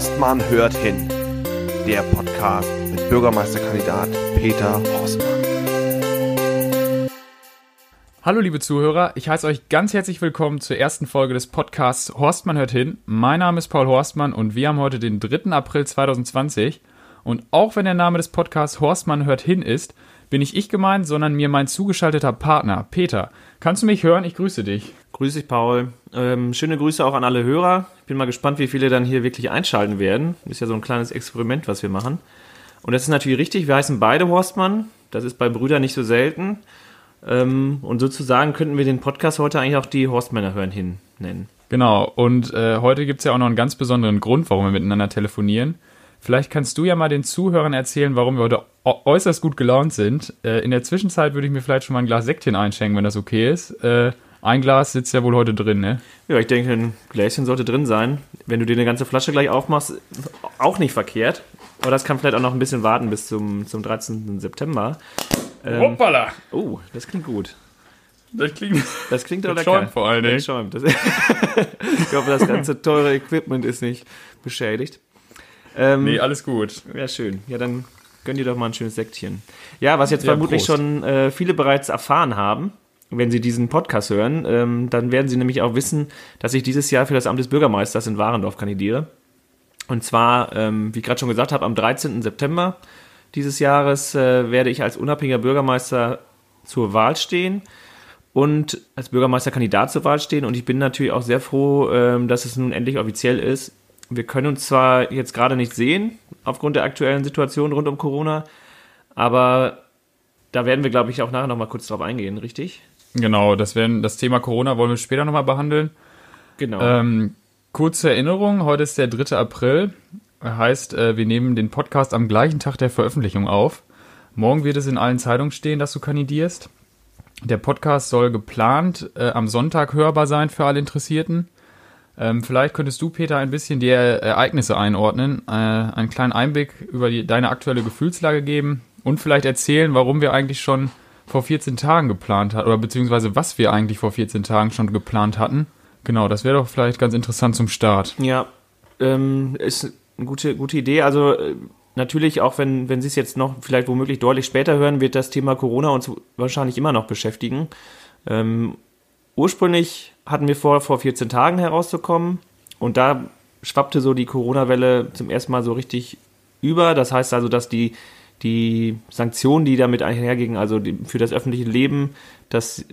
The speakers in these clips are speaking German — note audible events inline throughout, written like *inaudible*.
Horstmann hört hin. Der Podcast mit Bürgermeisterkandidat Peter Horstmann. Hallo liebe Zuhörer, ich heiße euch ganz herzlich willkommen zur ersten Folge des Podcasts Horstmann hört hin. Mein Name ist Paul Horstmann und wir haben heute den 3. April 2020. Und auch wenn der Name des Podcasts Horstmann hört hin ist, bin nicht ich gemeint, sondern mir mein zugeschalteter Partner, Peter. Kannst du mich hören? Ich grüße dich. Grüß dich, Paul. Ähm, schöne Grüße auch an alle Hörer. Ich bin mal gespannt, wie viele dann hier wirklich einschalten werden. Ist ja so ein kleines Experiment, was wir machen. Und das ist natürlich richtig. Wir heißen beide Horstmann. Das ist bei Brüdern nicht so selten. Ähm, und sozusagen könnten wir den Podcast heute eigentlich auch die Horstmänner hören hin nennen. Genau. Und äh, heute gibt es ja auch noch einen ganz besonderen Grund, warum wir miteinander telefonieren. Vielleicht kannst du ja mal den Zuhörern erzählen, warum wir heute äußerst gut gelaunt sind. Äh, in der Zwischenzeit würde ich mir vielleicht schon mal ein Glas Sektchen einschenken, wenn das okay ist. Äh, ein Glas sitzt ja wohl heute drin, ne? Ja, ich denke, ein Gläschen sollte drin sein. Wenn du dir eine ganze Flasche gleich aufmachst, auch nicht verkehrt. Aber das kann vielleicht auch noch ein bisschen warten bis zum, zum 13. September. Ähm, Hoppala! Oh, das klingt gut. Das klingt, das klingt doch *laughs* lecker. Vor allen Dingen. Das schäumt. *laughs* ich hoffe, das ganze teure Equipment ist nicht beschädigt. Ähm, nee, alles gut. Ja, schön. Ja, dann gönn dir doch mal ein schönes Sektchen. Ja, was jetzt ja, vermutlich Prost. schon äh, viele bereits erfahren haben, wenn sie diesen Podcast hören, ähm, dann werden sie nämlich auch wissen, dass ich dieses Jahr für das Amt des Bürgermeisters in Warendorf kandidiere. Und zwar, ähm, wie ich gerade schon gesagt habe, am 13. September dieses Jahres äh, werde ich als unabhängiger Bürgermeister zur Wahl stehen und als Bürgermeisterkandidat zur Wahl stehen. Und ich bin natürlich auch sehr froh, ähm, dass es nun endlich offiziell ist. Wir können uns zwar jetzt gerade nicht sehen, aufgrund der aktuellen Situation rund um Corona, aber da werden wir, glaube ich, auch nachher nochmal kurz drauf eingehen, richtig? Genau, das, werden, das Thema Corona wollen wir später nochmal behandeln. Genau. Ähm, kurze Erinnerung, heute ist der 3. April. Heißt, äh, wir nehmen den Podcast am gleichen Tag der Veröffentlichung auf. Morgen wird es in allen Zeitungen stehen, dass du kandidierst. Der Podcast soll geplant äh, am Sonntag hörbar sein für alle Interessierten. Ähm, vielleicht könntest du, Peter, ein bisschen die Ereignisse einordnen, äh, einen kleinen Einblick über die, deine aktuelle Gefühlslage geben und vielleicht erzählen, warum wir eigentlich schon vor 14 Tagen geplant hatten, oder beziehungsweise was wir eigentlich vor 14 Tagen schon geplant hatten. Genau, das wäre doch vielleicht ganz interessant zum Start. Ja, ähm, ist eine gute, gute Idee. Also äh, natürlich, auch wenn, wenn Sie es jetzt noch vielleicht womöglich deutlich später hören, wird das Thema Corona uns wahrscheinlich immer noch beschäftigen. Ähm, ursprünglich hatten wir vor, vor 14 Tagen herauszukommen und da schwappte so die Corona-Welle zum ersten Mal so richtig über. Das heißt also, dass die, die Sanktionen, die damit einhergingen, also die, für das öffentliche Leben, dass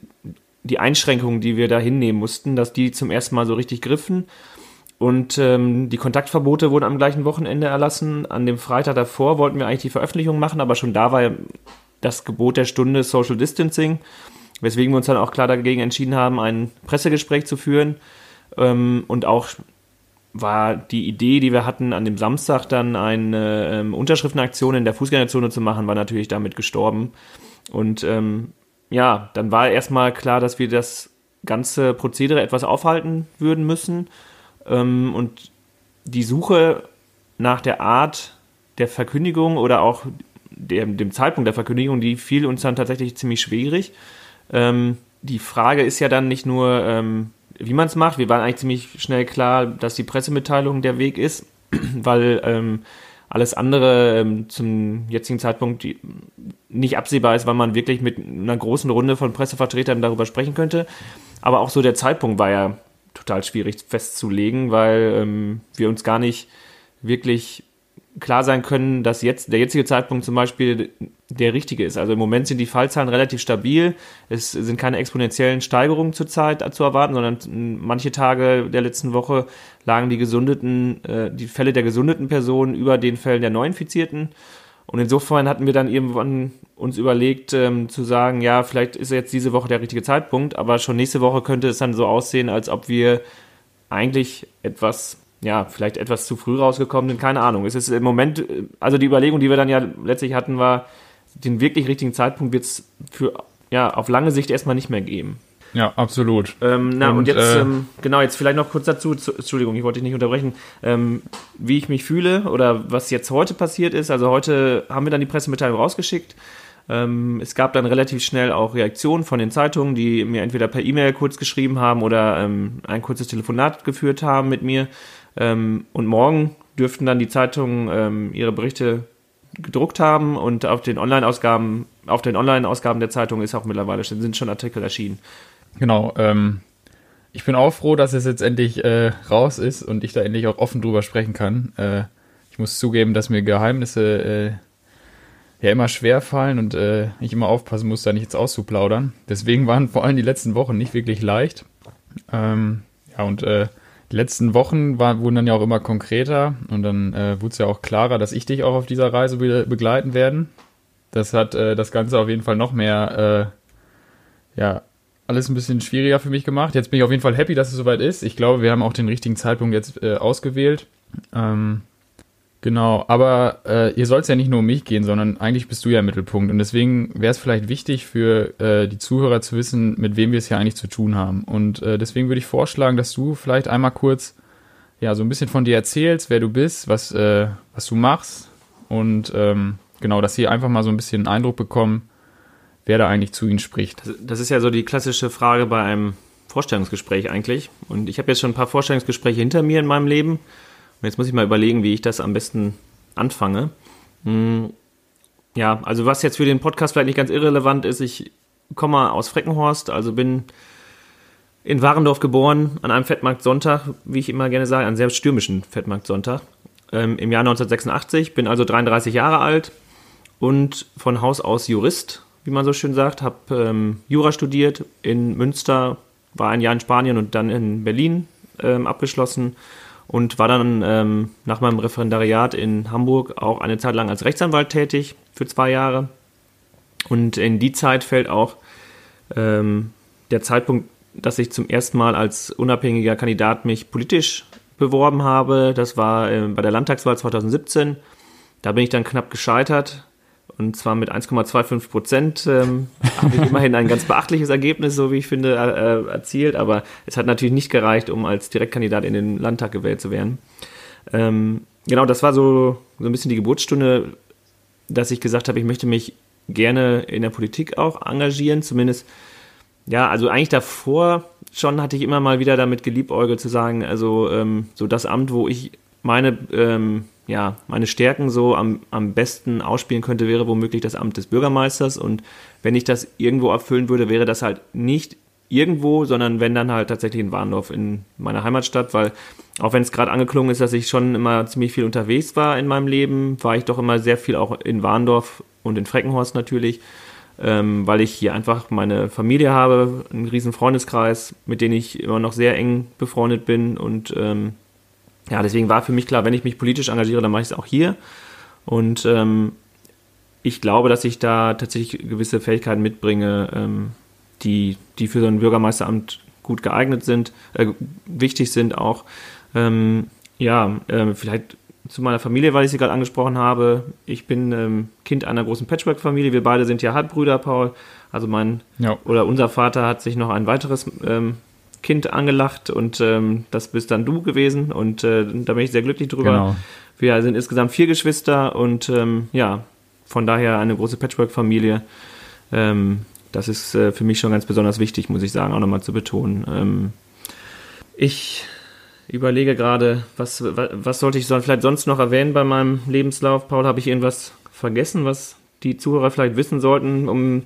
die Einschränkungen, die wir da hinnehmen mussten, dass die zum ersten Mal so richtig griffen. Und ähm, die Kontaktverbote wurden am gleichen Wochenende erlassen. An dem Freitag davor wollten wir eigentlich die Veröffentlichung machen, aber schon da war das Gebot der Stunde Social Distancing. Weswegen wir uns dann auch klar dagegen entschieden haben, ein Pressegespräch zu führen. Ähm, und auch war die Idee, die wir hatten, an dem Samstag dann eine ähm, Unterschriftenaktion in der Fußgängerzone zu machen, war natürlich damit gestorben. Und ähm, ja, dann war erstmal klar, dass wir das ganze Prozedere etwas aufhalten würden müssen. Ähm, und die Suche nach der Art der Verkündigung oder auch dem, dem Zeitpunkt der Verkündigung, die fiel uns dann tatsächlich ziemlich schwierig. Ähm, die Frage ist ja dann nicht nur, ähm, wie man es macht. Wir waren eigentlich ziemlich schnell klar, dass die Pressemitteilung der Weg ist, *clears throat* weil ähm, alles andere ähm, zum jetzigen Zeitpunkt nicht absehbar ist, weil man wirklich mit einer großen Runde von Pressevertretern darüber sprechen könnte. Aber auch so der Zeitpunkt war ja total schwierig festzulegen, weil ähm, wir uns gar nicht wirklich klar sein können, dass jetzt der jetzige Zeitpunkt zum Beispiel der richtige ist. Also im Moment sind die Fallzahlen relativ stabil. Es sind keine exponentiellen Steigerungen zurzeit zu erwarten, sondern manche Tage der letzten Woche lagen die gesundeten, äh, die Fälle der gesundeten Personen über den Fällen der Neuinfizierten. Und insofern hatten wir dann irgendwann uns überlegt, ähm, zu sagen, ja, vielleicht ist jetzt diese Woche der richtige Zeitpunkt, aber schon nächste Woche könnte es dann so aussehen, als ob wir eigentlich etwas ja, vielleicht etwas zu früh rausgekommen sind, keine Ahnung. Es ist im Moment, also die Überlegung, die wir dann ja letztlich hatten, war, den wirklich richtigen Zeitpunkt wird es für, ja, auf lange Sicht erstmal nicht mehr geben. Ja, absolut. Ähm, na, und, und jetzt, äh, ähm, genau, jetzt vielleicht noch kurz dazu, zu, Entschuldigung, ich wollte dich nicht unterbrechen, ähm, wie ich mich fühle oder was jetzt heute passiert ist. Also heute haben wir dann die Pressemitteilung rausgeschickt. Ähm, es gab dann relativ schnell auch Reaktionen von den Zeitungen, die mir entweder per E-Mail kurz geschrieben haben oder ähm, ein kurzes Telefonat geführt haben mit mir. Ähm, und morgen dürften dann die Zeitungen ähm, ihre Berichte gedruckt haben und auf den Online-Ausgaben, auf den Online-Ausgaben der Zeitung ist auch mittlerweile sind schon Artikel erschienen. Genau, ähm, ich bin auch froh, dass es jetzt endlich äh, raus ist und ich da endlich auch offen drüber sprechen kann. Äh, ich muss zugeben, dass mir Geheimnisse äh, ja immer schwer fallen und äh, ich immer aufpassen muss, da nichts auszuplaudern. Deswegen waren vor allem die letzten Wochen nicht wirklich leicht. Ähm, ja, und äh, die letzten Wochen war, wurden dann ja auch immer konkreter und dann äh, wurde es ja auch klarer, dass ich dich auch auf dieser Reise be begleiten werden. Das hat äh, das Ganze auf jeden Fall noch mehr, äh, ja, alles ein bisschen schwieriger für mich gemacht. Jetzt bin ich auf jeden Fall happy, dass es soweit ist. Ich glaube, wir haben auch den richtigen Zeitpunkt jetzt äh, ausgewählt. Ähm, Genau, aber äh, hier soll es ja nicht nur um mich gehen, sondern eigentlich bist du ja im Mittelpunkt. Und deswegen wäre es vielleicht wichtig für äh, die Zuhörer zu wissen, mit wem wir es hier eigentlich zu tun haben. Und äh, deswegen würde ich vorschlagen, dass du vielleicht einmal kurz ja so ein bisschen von dir erzählst, wer du bist, was, äh, was du machst. Und ähm, genau, dass sie einfach mal so ein bisschen einen Eindruck bekommen, wer da eigentlich zu ihnen spricht. Das ist ja so die klassische Frage bei einem Vorstellungsgespräch eigentlich. Und ich habe jetzt schon ein paar Vorstellungsgespräche hinter mir in meinem Leben. Jetzt muss ich mal überlegen, wie ich das am besten anfange. Hm, ja, also was jetzt für den Podcast vielleicht nicht ganz irrelevant ist, ich komme aus Freckenhorst, also bin in Warendorf geboren, an einem Fettmarktsonntag, wie ich immer gerne sage, einen sehr stürmischen Fettmarktsonntag, ähm, im Jahr 1986, bin also 33 Jahre alt und von Haus aus Jurist, wie man so schön sagt, habe ähm, Jura studiert in Münster, war ein Jahr in Spanien und dann in Berlin ähm, abgeschlossen und war dann ähm, nach meinem Referendariat in Hamburg auch eine Zeit lang als Rechtsanwalt tätig für zwei Jahre. Und in die Zeit fällt auch ähm, der Zeitpunkt, dass ich zum ersten Mal als unabhängiger Kandidat mich politisch beworben habe. Das war äh, bei der Landtagswahl 2017. Da bin ich dann knapp gescheitert und zwar mit 1,25 Prozent ähm, *laughs* habe ich immerhin ein ganz beachtliches Ergebnis, so wie ich finde, äh, erzielt. Aber es hat natürlich nicht gereicht, um als Direktkandidat in den Landtag gewählt zu werden. Ähm, genau, das war so, so ein bisschen die Geburtsstunde, dass ich gesagt habe, ich möchte mich gerne in der Politik auch engagieren. Zumindest, ja, also eigentlich davor schon hatte ich immer mal wieder damit geliebäugelt zu sagen, also ähm, so das Amt, wo ich meine ähm, ja, meine Stärken so am, am besten ausspielen könnte, wäre womöglich das Amt des Bürgermeisters. Und wenn ich das irgendwo erfüllen würde, wäre das halt nicht irgendwo, sondern wenn dann halt tatsächlich in Warndorf in meiner Heimatstadt, weil auch wenn es gerade angeklungen ist, dass ich schon immer ziemlich viel unterwegs war in meinem Leben, war ich doch immer sehr viel auch in Warndorf und in Freckenhorst natürlich, ähm, weil ich hier einfach meine Familie habe, einen riesen Freundeskreis, mit denen ich immer noch sehr eng befreundet bin und ähm, ja, deswegen war für mich klar, wenn ich mich politisch engagiere, dann mache ich es auch hier. Und ähm, ich glaube, dass ich da tatsächlich gewisse Fähigkeiten mitbringe, ähm, die, die für so ein Bürgermeisteramt gut geeignet sind, äh, wichtig sind auch. Ähm, ja, äh, vielleicht zu meiner Familie, weil ich sie gerade angesprochen habe. Ich bin ähm, Kind einer großen Patchwork-Familie. Wir beide sind ja Halbbrüder, Paul. Also mein ja. oder unser Vater hat sich noch ein weiteres ähm, Kind angelacht und ähm, das bist dann du gewesen und äh, da bin ich sehr glücklich drüber. Genau. Wir sind insgesamt vier Geschwister und ähm, ja, von daher eine große Patchwork-Familie. Ähm, das ist äh, für mich schon ganz besonders wichtig, muss ich sagen, auch nochmal zu betonen. Ähm, ich überlege gerade, was, was, was sollte ich so, vielleicht sonst noch erwähnen bei meinem Lebenslauf? Paul, habe ich irgendwas vergessen, was die Zuhörer vielleicht wissen sollten, um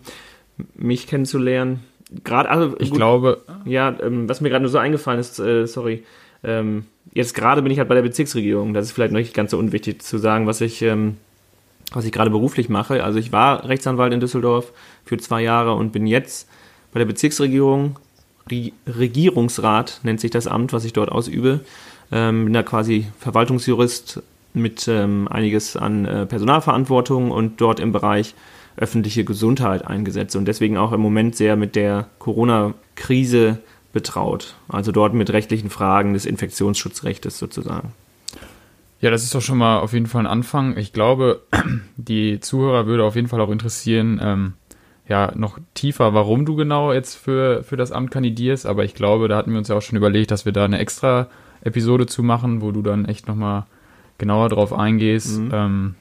mich kennenzulernen? Gerade, also ich gut, glaube, ja, ähm, was mir gerade nur so eingefallen ist, äh, sorry, ähm, jetzt gerade bin ich halt bei der Bezirksregierung. Das ist vielleicht noch nicht ganz so unwichtig zu sagen, was ich, ähm, was ich gerade beruflich mache. Also ich war Rechtsanwalt in Düsseldorf für zwei Jahre und bin jetzt bei der Bezirksregierung. Re Regierungsrat nennt sich das Amt, was ich dort ausübe. Ähm, bin da quasi Verwaltungsjurist mit ähm, einiges an äh, Personalverantwortung und dort im Bereich öffentliche Gesundheit eingesetzt und deswegen auch im Moment sehr mit der Corona-Krise betraut. Also dort mit rechtlichen Fragen des Infektionsschutzrechts sozusagen. Ja, das ist doch schon mal auf jeden Fall ein Anfang. Ich glaube, *clears throat* die Zuhörer würde auf jeden Fall auch interessieren, ähm, ja, noch tiefer, warum du genau jetzt für, für das Amt kandidierst. Aber ich glaube, da hatten wir uns ja auch schon überlegt, dass wir da eine extra Episode zu machen, wo du dann echt nochmal genauer drauf eingehst. Mhm. Ähm,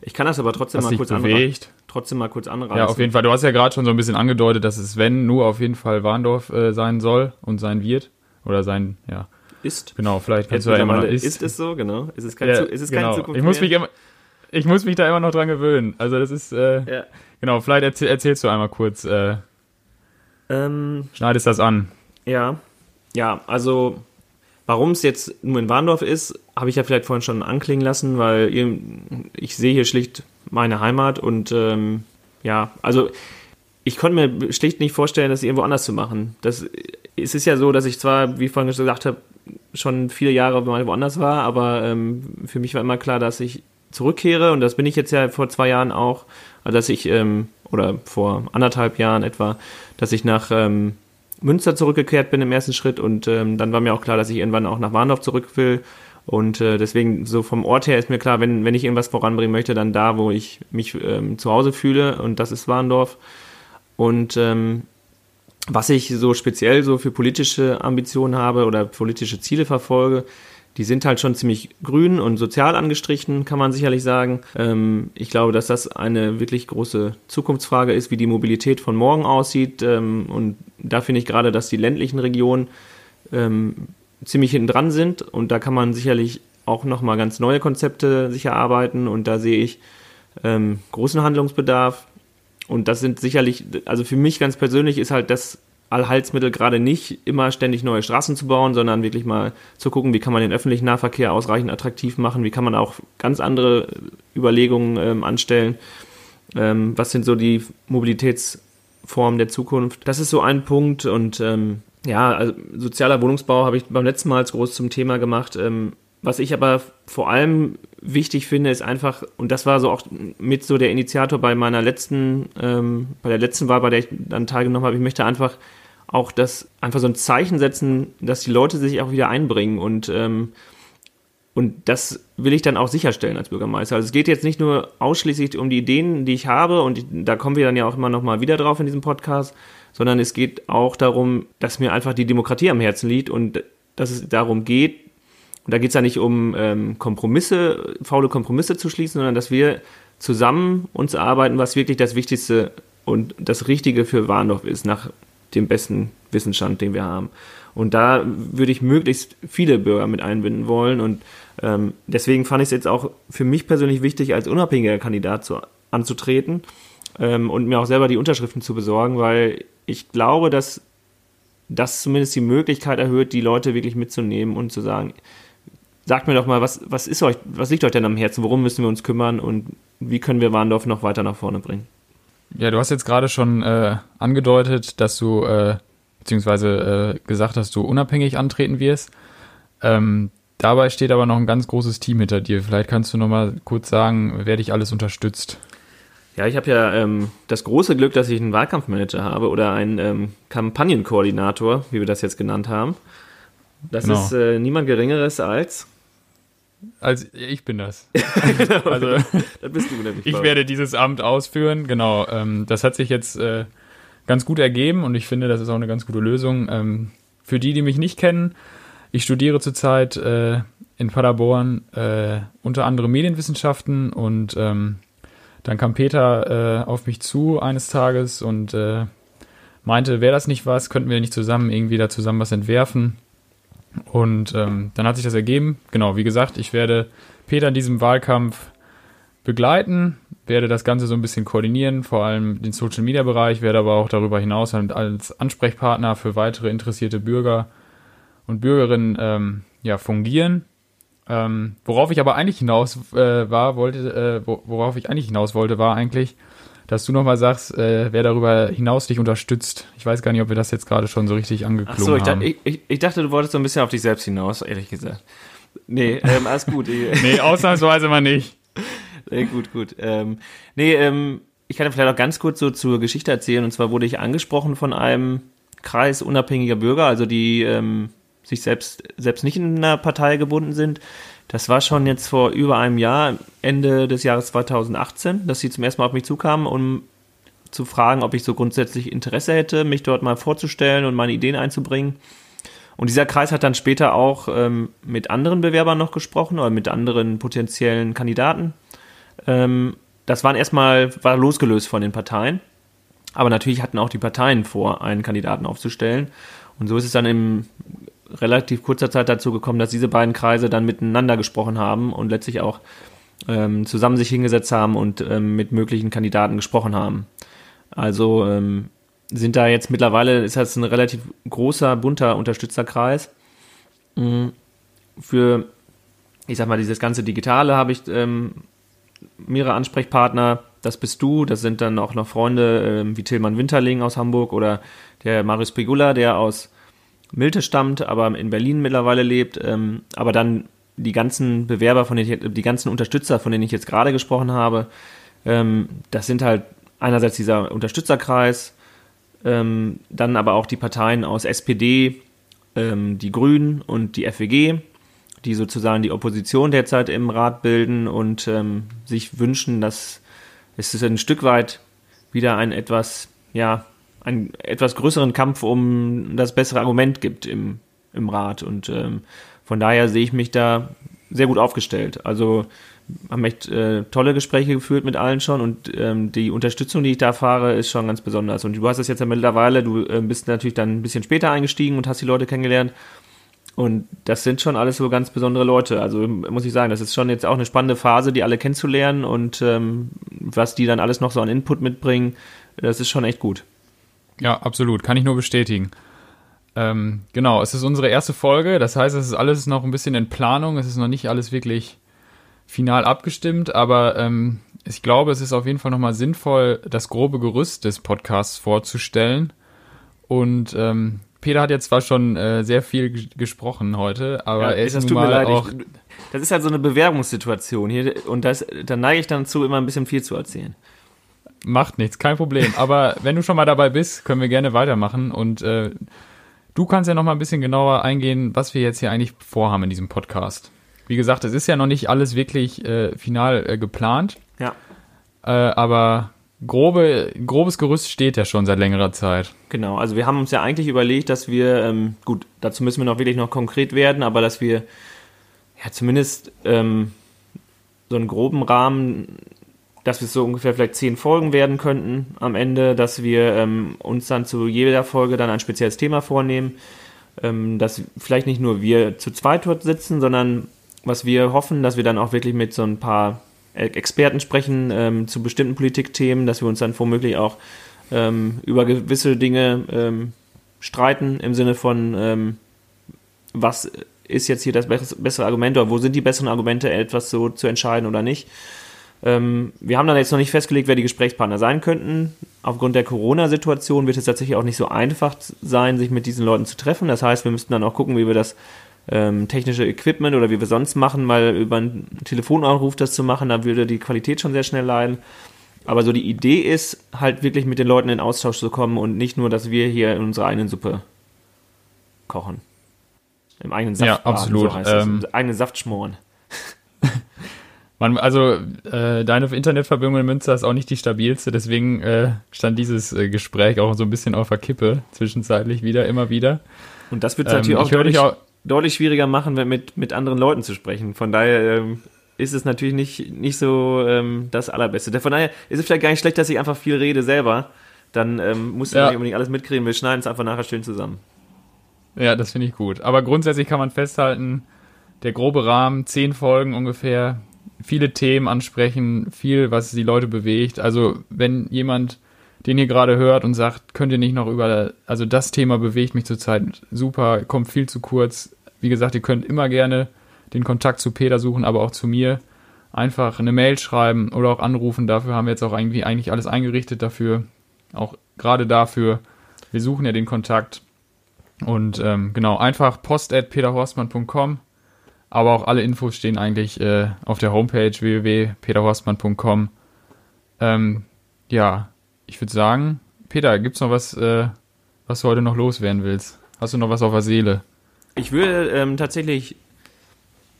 ich kann das aber trotzdem mal kurz bewegt. Trotzdem mal kurz anreißen. Ja, auf jeden Fall. Du hast ja gerade schon so ein bisschen angedeutet, dass es, wenn, nur auf jeden Fall Warndorf äh, sein soll und sein wird. Oder sein, ja. ist. Genau, vielleicht kannst du ja immer noch ist. Ist es so, genau. Ist es kein, Ja, ist es genau. keine Zukunft ich muss mich immer, ich muss mich da immer noch dran gewöhnen. Also das ist, äh, Ja. genau, vielleicht erzähl, erzählst du einmal kurz, äh, Ähm, schneidest das an. Ja, ja, also warum es jetzt nur in Warndorf ist, habe ich ja vielleicht vorhin schon anklingen lassen, weil ich sehe hier schlicht meine Heimat und ähm, ja, also ich konnte mir schlicht nicht vorstellen, das irgendwo anders zu machen. Das, es ist ja so, dass ich zwar, wie vorhin gesagt habe, schon viele Jahre mal woanders war, aber ähm, für mich war immer klar, dass ich zurückkehre und das bin ich jetzt ja vor zwei Jahren auch, also dass ich, ähm, oder vor anderthalb Jahren etwa, dass ich nach ähm, Münster zurückgekehrt bin im ersten Schritt und ähm, dann war mir auch klar, dass ich irgendwann auch nach Warndorf zurück will und äh, deswegen so vom Ort her ist mir klar, wenn, wenn ich irgendwas voranbringen möchte, dann da, wo ich mich ähm, zu Hause fühle und das ist Warndorf und ähm, was ich so speziell so für politische Ambitionen habe oder politische Ziele verfolge, die sind halt schon ziemlich grün und sozial angestrichen, kann man sicherlich sagen. Ähm, ich glaube, dass das eine wirklich große Zukunftsfrage ist, wie die Mobilität von morgen aussieht. Ähm, und da finde ich gerade, dass die ländlichen Regionen ähm, ziemlich hinten dran sind. Und da kann man sicherlich auch nochmal ganz neue Konzepte sich erarbeiten. Und da sehe ich ähm, großen Handlungsbedarf. Und das sind sicherlich, also für mich ganz persönlich ist halt das Allheilsmittel gerade nicht, immer ständig neue Straßen zu bauen, sondern wirklich mal zu gucken, wie kann man den öffentlichen Nahverkehr ausreichend attraktiv machen, wie kann man auch ganz andere Überlegungen ähm, anstellen, ähm, was sind so die Mobilitätsformen der Zukunft. Das ist so ein Punkt und ähm, ja, also sozialer Wohnungsbau habe ich beim letzten Mal als groß zum Thema gemacht. Ähm, was ich aber vor allem wichtig finde, ist einfach, und das war so auch mit so der Initiator bei meiner letzten, ähm, bei der letzten Wahl, bei der ich dann teilgenommen habe, ich möchte einfach auch das, einfach so ein Zeichen setzen, dass die Leute sich auch wieder einbringen und, ähm, und das will ich dann auch sicherstellen als Bürgermeister. Also es geht jetzt nicht nur ausschließlich um die Ideen, die ich habe, und da kommen wir dann ja auch immer noch mal wieder drauf in diesem Podcast, sondern es geht auch darum, dass mir einfach die Demokratie am Herzen liegt und dass es darum geht, und da geht es ja nicht um ähm, Kompromisse, faule Kompromisse zu schließen, sondern dass wir zusammen uns erarbeiten, was wirklich das Wichtigste und das Richtige für Warndorf ist, nach dem besten Wissensstand, den wir haben. Und da würde ich möglichst viele Bürger mit einbinden wollen. Und ähm, deswegen fand ich es jetzt auch für mich persönlich wichtig, als unabhängiger Kandidat zu, anzutreten ähm, und mir auch selber die Unterschriften zu besorgen, weil ich glaube, dass das zumindest die Möglichkeit erhöht, die Leute wirklich mitzunehmen und zu sagen, sagt mir doch mal, was, was ist euch, was liegt euch denn am Herzen? Worum müssen wir uns kümmern und wie können wir Warndorf noch weiter nach vorne bringen? Ja, du hast jetzt gerade schon äh, angedeutet, dass du, äh, beziehungsweise äh, gesagt, dass du unabhängig antreten wirst. Ähm, dabei steht aber noch ein ganz großes Team hinter dir. Vielleicht kannst du noch mal kurz sagen, wer dich alles unterstützt. Ja, ich habe ja ähm, das große Glück, dass ich einen Wahlkampfmanager habe oder einen ähm, Kampagnenkoordinator, wie wir das jetzt genannt haben. Das Genau. ist äh, niemand Geringeres als. Also ich bin das. Genau, *laughs* Also das bist du nämlich. ich werde dieses Amt ausführen. Genau. Ähm, das hat sich jetzt äh, ganz gut ergeben und ich finde, das ist auch eine ganz gute Lösung. Ähm, für die, die mich nicht kennen, ich studiere zurzeit äh, in Paderborn äh, unter anderem Medienwissenschaften und ähm, dann kam Peter äh, auf mich zu eines Tages und äh, meinte, wäre das nicht was, könnten wir nicht zusammen irgendwie da zusammen was entwerfen. Und ähm, dann hat sich das ergeben. Genau, wie gesagt, ich werde Peter in diesem Wahlkampf begleiten, werde das Ganze so ein bisschen koordinieren, vor allem den Social Media Bereich, werde aber auch darüber hinaus als Ansprechpartner für weitere interessierte Bürger und Bürgerinnen ähm, ja, fungieren. Ähm, worauf ich aber eigentlich hinaus äh, war, wollte, äh, wo, worauf ich eigentlich hinaus wollte, war eigentlich, dass du nochmal sagst, äh, wer darüber hinaus dich unterstützt. Ich weiß gar nicht, ob wir das jetzt gerade schon so richtig Ach angeklungen so, ich, haben. dachte, ich, ich, ich dachte, du wolltest so ein bisschen auf dich selbst hinaus, ehrlich gesagt. Nee, ähm, alles gut. *laughs* Nee, ausnahmsweise mal nicht. Nee, gut, gut. Ähm, nee, ähm, ich kann vielleicht auch ganz kurz so zur Geschichte erzählen. Und zwar wurde ich angesprochen von einem Kreis unabhängiger Bürger, also die ähm, sich selbst, selbst nicht in einer Partei gebunden sind. Das war schon jetzt vor über einem Jahr, Ende des Jahres 2018, dass sie zum ersten Mal auf mich zukamen, um zu fragen, ob ich so grundsätzlich Interesse hätte, mich dort mal vorzustellen und meine Ideen einzubringen. Und dieser Kreis hat dann später auch ähm, mit anderen Bewerbern noch gesprochen oder mit anderen potenziellen Kandidaten. Ähm, das waren erstmal, war losgelöst von den Parteien. Aber natürlich hatten auch die Parteien vor, einen Kandidaten aufzustellen. Und so ist es dann im relativ kurzer Zeit dazu gekommen, dass diese beiden Kreise dann miteinander gesprochen haben und letztlich auch ähm, zusammen sich hingesetzt haben und ähm, mit möglichen Kandidaten gesprochen haben. Also ähm, sind da jetzt mittlerweile, ist das ein relativ großer, bunter Unterstützerkreis. Mhm. Für, ich sag mal, dieses ganze Digitale habe ich ähm, mehrere Ansprechpartner. Das bist du, das sind dann auch noch Freunde ähm, wie Tillmann Winterling aus Hamburg oder der Marius Pegula, der aus Milte stammt, aber in Berlin mittlerweile lebt. Ähm, aber dann die ganzen Bewerber, von denen ich, die ganzen Unterstützer, von denen ich jetzt gerade gesprochen habe, ähm, das sind halt einerseits dieser Unterstützerkreis, ähm, dann aber auch die Parteien aus SPD, ähm, die Grünen und die FWG, die sozusagen die Opposition derzeit im Rat bilden und ähm, sich wünschen, dass es ein Stück weit wieder ein etwas, ja, einen etwas größeren Kampf um das bessere Argument gibt im, im Rat. Und ähm, von daher sehe ich mich da sehr gut aufgestellt. Also haben echt äh, tolle Gespräche geführt mit allen schon und ähm, die Unterstützung, die ich da fahre, ist schon ganz besonders. Und du hast es jetzt ja mittlerweile, du äh, bist natürlich dann ein bisschen später eingestiegen und hast die Leute kennengelernt. Und das sind schon alles so ganz besondere Leute. Also muss ich sagen, das ist schon jetzt auch eine spannende Phase, die alle kennenzulernen und ähm, was die dann alles noch so an Input mitbringen, das ist schon echt gut. Ja, absolut. Kann ich nur bestätigen. Ähm, genau, es ist unsere erste Folge. Das heißt, es ist alles noch ein bisschen in Planung. Es ist noch nicht alles wirklich final abgestimmt, aber ähm, ich glaube, es ist auf jeden Fall nochmal sinnvoll, das grobe Gerüst des Podcasts vorzustellen. Und ähm, Peter hat jetzt zwar schon äh, sehr viel gesprochen heute, aber ja, er ist das nun mal auch. Ich, das ist halt so eine Bewerbungssituation hier und das, da neige ich dann zu, immer ein bisschen viel zu erzählen. Macht nichts, kein Problem. Aber wenn du schon mal dabei bist, können wir gerne weitermachen und äh, du kannst ja noch mal ein bisschen genauer eingehen, was wir jetzt hier eigentlich vorhaben in diesem Podcast. Wie gesagt, es ist ja noch nicht alles wirklich äh, final äh, geplant. Ja. Äh, aber grobe, grobes Gerüst steht ja schon seit längerer Zeit. Genau, also wir haben uns ja eigentlich überlegt, dass wir, ähm, gut, dazu müssen wir noch wirklich noch konkret werden, aber dass wir ja zumindest ähm, so einen groben Rahmen, dass wir so ungefähr vielleicht zehn Folgen werden könnten am Ende, dass wir ähm, uns dann zu jeder Folge dann ein spezielles Thema vornehmen, ähm, dass vielleicht nicht nur wir zu zweit dort sitzen, sondern was wir hoffen, dass wir dann auch wirklich mit so ein paar Experten sprechen ähm, zu bestimmten Politikthemen, dass wir uns dann womöglich auch ähm, über gewisse Dinge ähm, streiten im Sinne von, ähm, was ist jetzt hier das bessere Argument oder wo sind die besseren Argumente, etwas so zu entscheiden oder nicht. Ähm, wir haben dann jetzt noch nicht festgelegt, wer die Gesprächspartner sein könnten. Aufgrund der Corona-Situation wird es tatsächlich auch nicht so einfach sein, sich mit diesen Leuten zu treffen. Das heißt, wir müssten dann auch gucken, wie wir das ähm, technische Equipment oder wie wir sonst machen, weil über einen Telefonanruf das zu machen, da würde die Qualität schon sehr schnell leiden. Aber so die Idee ist, halt wirklich mit den Leuten in Austausch zu kommen und nicht nur, dass wir hier in unserer eigenen Suppe kochen. Im eigenen Saft. Ja, absolut. So heißt ähm, das. Eigenen Saft schmoren. Man, also äh, deine Internetverbindung in Münster ist auch nicht die stabilste, deswegen äh, stand dieses äh, Gespräch auch so ein bisschen auf der Kippe, zwischenzeitlich wieder, immer wieder. Und das wird ähm, natürlich auch deutlich, auch deutlich schwieriger machen, mit, mit anderen Leuten zu sprechen. Von daher ähm, ist es natürlich nicht, nicht so ähm, das Allerbeste. Von daher ist es vielleicht gar nicht schlecht, dass ich einfach viel rede selber. Dann ähm, musst du ja. nicht unbedingt alles mitkriegen. Wir schneiden es einfach nachher schön zusammen. Ja, das finde ich gut. Aber grundsätzlich kann man festhalten, der grobe Rahmen, zehn Folgen ungefähr, viele Themen ansprechen, viel, was die Leute bewegt. Also wenn jemand den ihr gerade hört und sagt, könnt ihr nicht noch über, also das Thema bewegt mich zurzeit super, kommt viel zu kurz, wie gesagt, ihr könnt immer gerne den Kontakt zu Peter suchen, aber auch zu mir. Einfach eine Mail schreiben oder auch anrufen. Dafür haben wir jetzt auch irgendwie eigentlich alles eingerichtet dafür. Auch gerade dafür. Wir suchen ja den Kontakt. Und ähm, genau, einfach post.peterhorstmann.com. Aber auch alle Infos stehen eigentlich äh, auf der Homepage www.peterhorstmann.com. Ähm, ja, ich würde sagen, Peter, gibt's noch was, äh, was du heute noch loswerden willst? Hast du noch was auf der Seele? Ich würde ähm, tatsächlich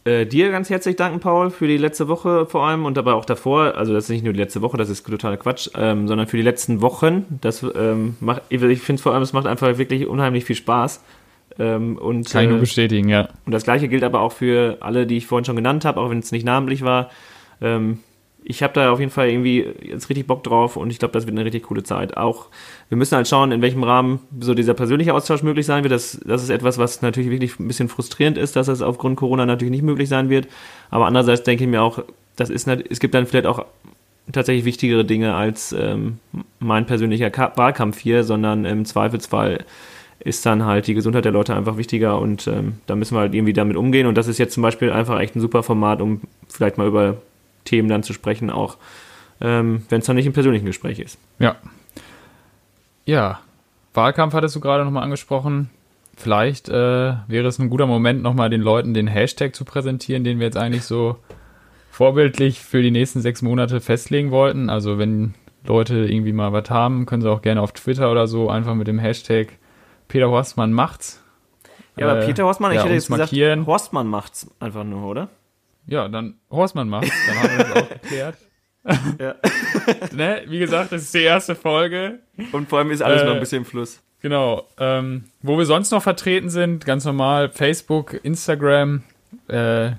äh, dir ganz herzlich danken, Paul, für die letzte Woche vor allem und dabei auch davor. Also das ist nicht nur die letzte Woche, das ist totaler Quatsch, ähm, sondern für die letzten Wochen. Das ähm, macht, ich finde vor allem, es macht einfach wirklich unheimlich viel Spaß. Ähm, und, Kann ich nur äh, bestätigen, ja. Und das gleiche gilt aber auch für alle, die ich vorhin schon genannt habe, auch wenn es nicht namentlich war. Ähm, ich habe da auf jeden Fall irgendwie jetzt richtig Bock drauf und ich glaube, das wird eine richtig coole Zeit. Auch wir müssen halt schauen, in welchem Rahmen so dieser persönliche Austausch möglich sein wird. Das, das ist etwas, was natürlich wirklich ein bisschen frustrierend ist, dass das aufgrund Corona natürlich nicht möglich sein wird. Aber andererseits denke ich mir auch, das ist es gibt dann vielleicht auch tatsächlich wichtigere Dinge als ähm, mein persönlicher Wahlkampf hier, sondern im Zweifelsfall ist dann halt die Gesundheit der Leute einfach wichtiger und ähm, da müssen wir halt irgendwie damit umgehen. Und das ist jetzt zum Beispiel einfach echt ein super Format, um vielleicht mal über Themen dann zu sprechen, auch ähm, wenn es dann nicht im persönlichen Gespräch ist. Ja. Ja, Wahlkampf hattest du gerade nochmal angesprochen. Vielleicht äh, wäre es ein guter Moment, nochmal den Leuten den Hashtag zu präsentieren, den wir jetzt eigentlich so vorbildlich für die nächsten sechs Monate festlegen wollten. Also wenn Leute irgendwie mal was haben, können sie auch gerne auf Twitter oder so einfach mit dem Hashtag Peter Horstmann macht's. Ja, aber äh, Peter Horstmann, ich ja, hätte jetzt markieren. gesagt, Horstmann macht's einfach nur, oder? Ja, dann Horstmann macht's. Dann haben wir das auch geklärt. *laughs* Ja. *laughs* ne? Wie gesagt, das ist die erste Folge. Und vor allem ist alles äh, noch ein bisschen im Fluss. Genau. Ähm, wo wir sonst noch vertreten sind, ganz normal, Facebook, Instagram, äh,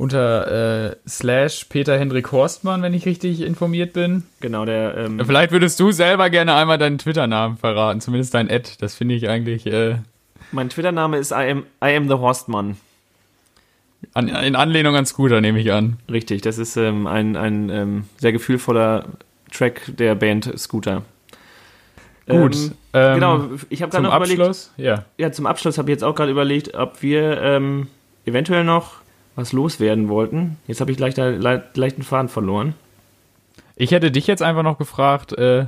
unter äh, slash Peter Hendrik Horstmann, wenn ich richtig informiert bin. Genau, der. Ähm Vielleicht würdest du selber gerne einmal deinen Twitter-Namen verraten, zumindest dein Ad. Das finde ich eigentlich. Äh, mein Twitter-Name ist I am, I am the Horstmann. An, in Anlehnung an Scooter, nehme ich an. Richtig, das ist ähm, ein, ein ähm, sehr gefühlvoller Track der Band Scooter. Gut. Ähm, ähm genau, ich habe gerade noch Abschluss, überlegt. Ja. ja, zum Abschluss habe ich jetzt auch gerade überlegt, ob wir ähm, eventuell noch was loswerden wollten. Jetzt habe ich leichter, le leichten Faden verloren. Ich hätte dich jetzt einfach noch gefragt, äh,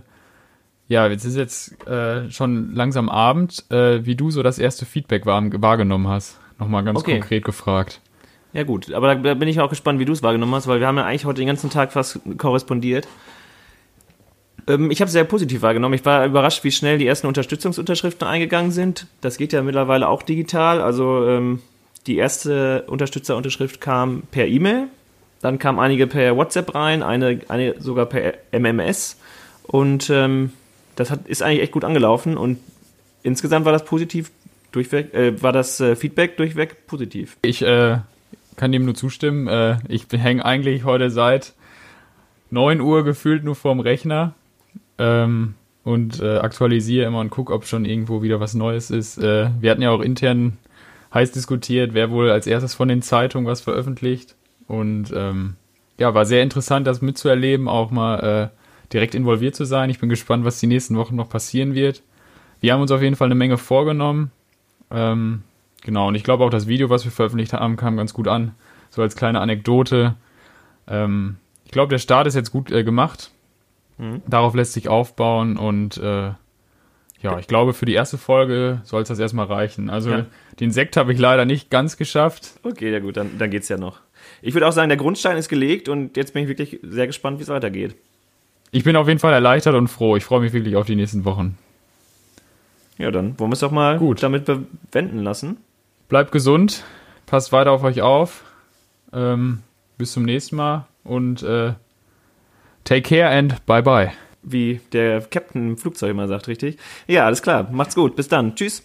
ja, jetzt ist jetzt äh, schon langsam Abend, äh, wie du so das erste Feedback wahr, wahrgenommen hast. Nochmal ganz okay. konkret gefragt. Ja gut, aber da, bin ich auch gespannt, wie du es wahrgenommen hast, weil wir haben ja eigentlich heute den ganzen Tag fast korrespondiert. Ähm, ich habe es sehr positiv wahrgenommen. Ich war überrascht, wie schnell die ersten Unterstützungsunterschriften eingegangen sind. Das geht ja mittlerweile auch digital. Also ähm, die erste Unterstützerunterschrift kam per E-Mail, dann kamen einige per WhatsApp rein, eine, eine sogar per MMS und ähm, das hat, ist eigentlich echt gut angelaufen und insgesamt war das positiv durchweg, äh, war das äh, Feedback durchweg positiv. Ich äh, kann dem nur zustimmen. Äh, ich hänge eigentlich heute seit 9 Uhr gefühlt nur vorm Rechner ähm, und äh, aktualisiere immer und gucke, ob schon irgendwo wieder was Neues ist. Äh, wir hatten ja auch intern heiß diskutiert, wer wohl als erstes von den Zeitungen was veröffentlicht. Und ähm, ja, war sehr interessant, das mitzuerleben, auch mal äh, direkt involviert zu sein. Ich bin gespannt, was die nächsten Wochen noch passieren wird. Wir haben uns auf jeden Fall eine Menge vorgenommen. Ähm, genau, und ich glaube auch, das Video, was wir veröffentlicht haben, kam ganz gut an. So als kleine Anekdote. Ähm, ich glaube, der Start ist jetzt gut äh, gemacht. Mhm. Darauf lässt sich aufbauen und äh, ja, ich glaube, für die erste Folge soll es das erstmal reichen. Also ja. den Sekt habe ich leider nicht ganz geschafft. Okay, ja gut, dann, dann geht es ja noch. Ich würde auch sagen, der Grundstein ist gelegt und jetzt bin ich wirklich sehr gespannt, wie es weitergeht. Ich bin auf jeden Fall erleichtert und froh. Ich freue mich wirklich auf die nächsten Wochen. Ja, dann wollen wir es doch mal gut. damit bewenden lassen. Bleibt gesund, passt weiter auf euch auf. Ähm, bis zum nächsten Mal und äh, take care and bye bye wie der Captain im Flugzeug immer sagt, richtig? Ja, alles klar. Macht's gut. Bis dann. Tschüss.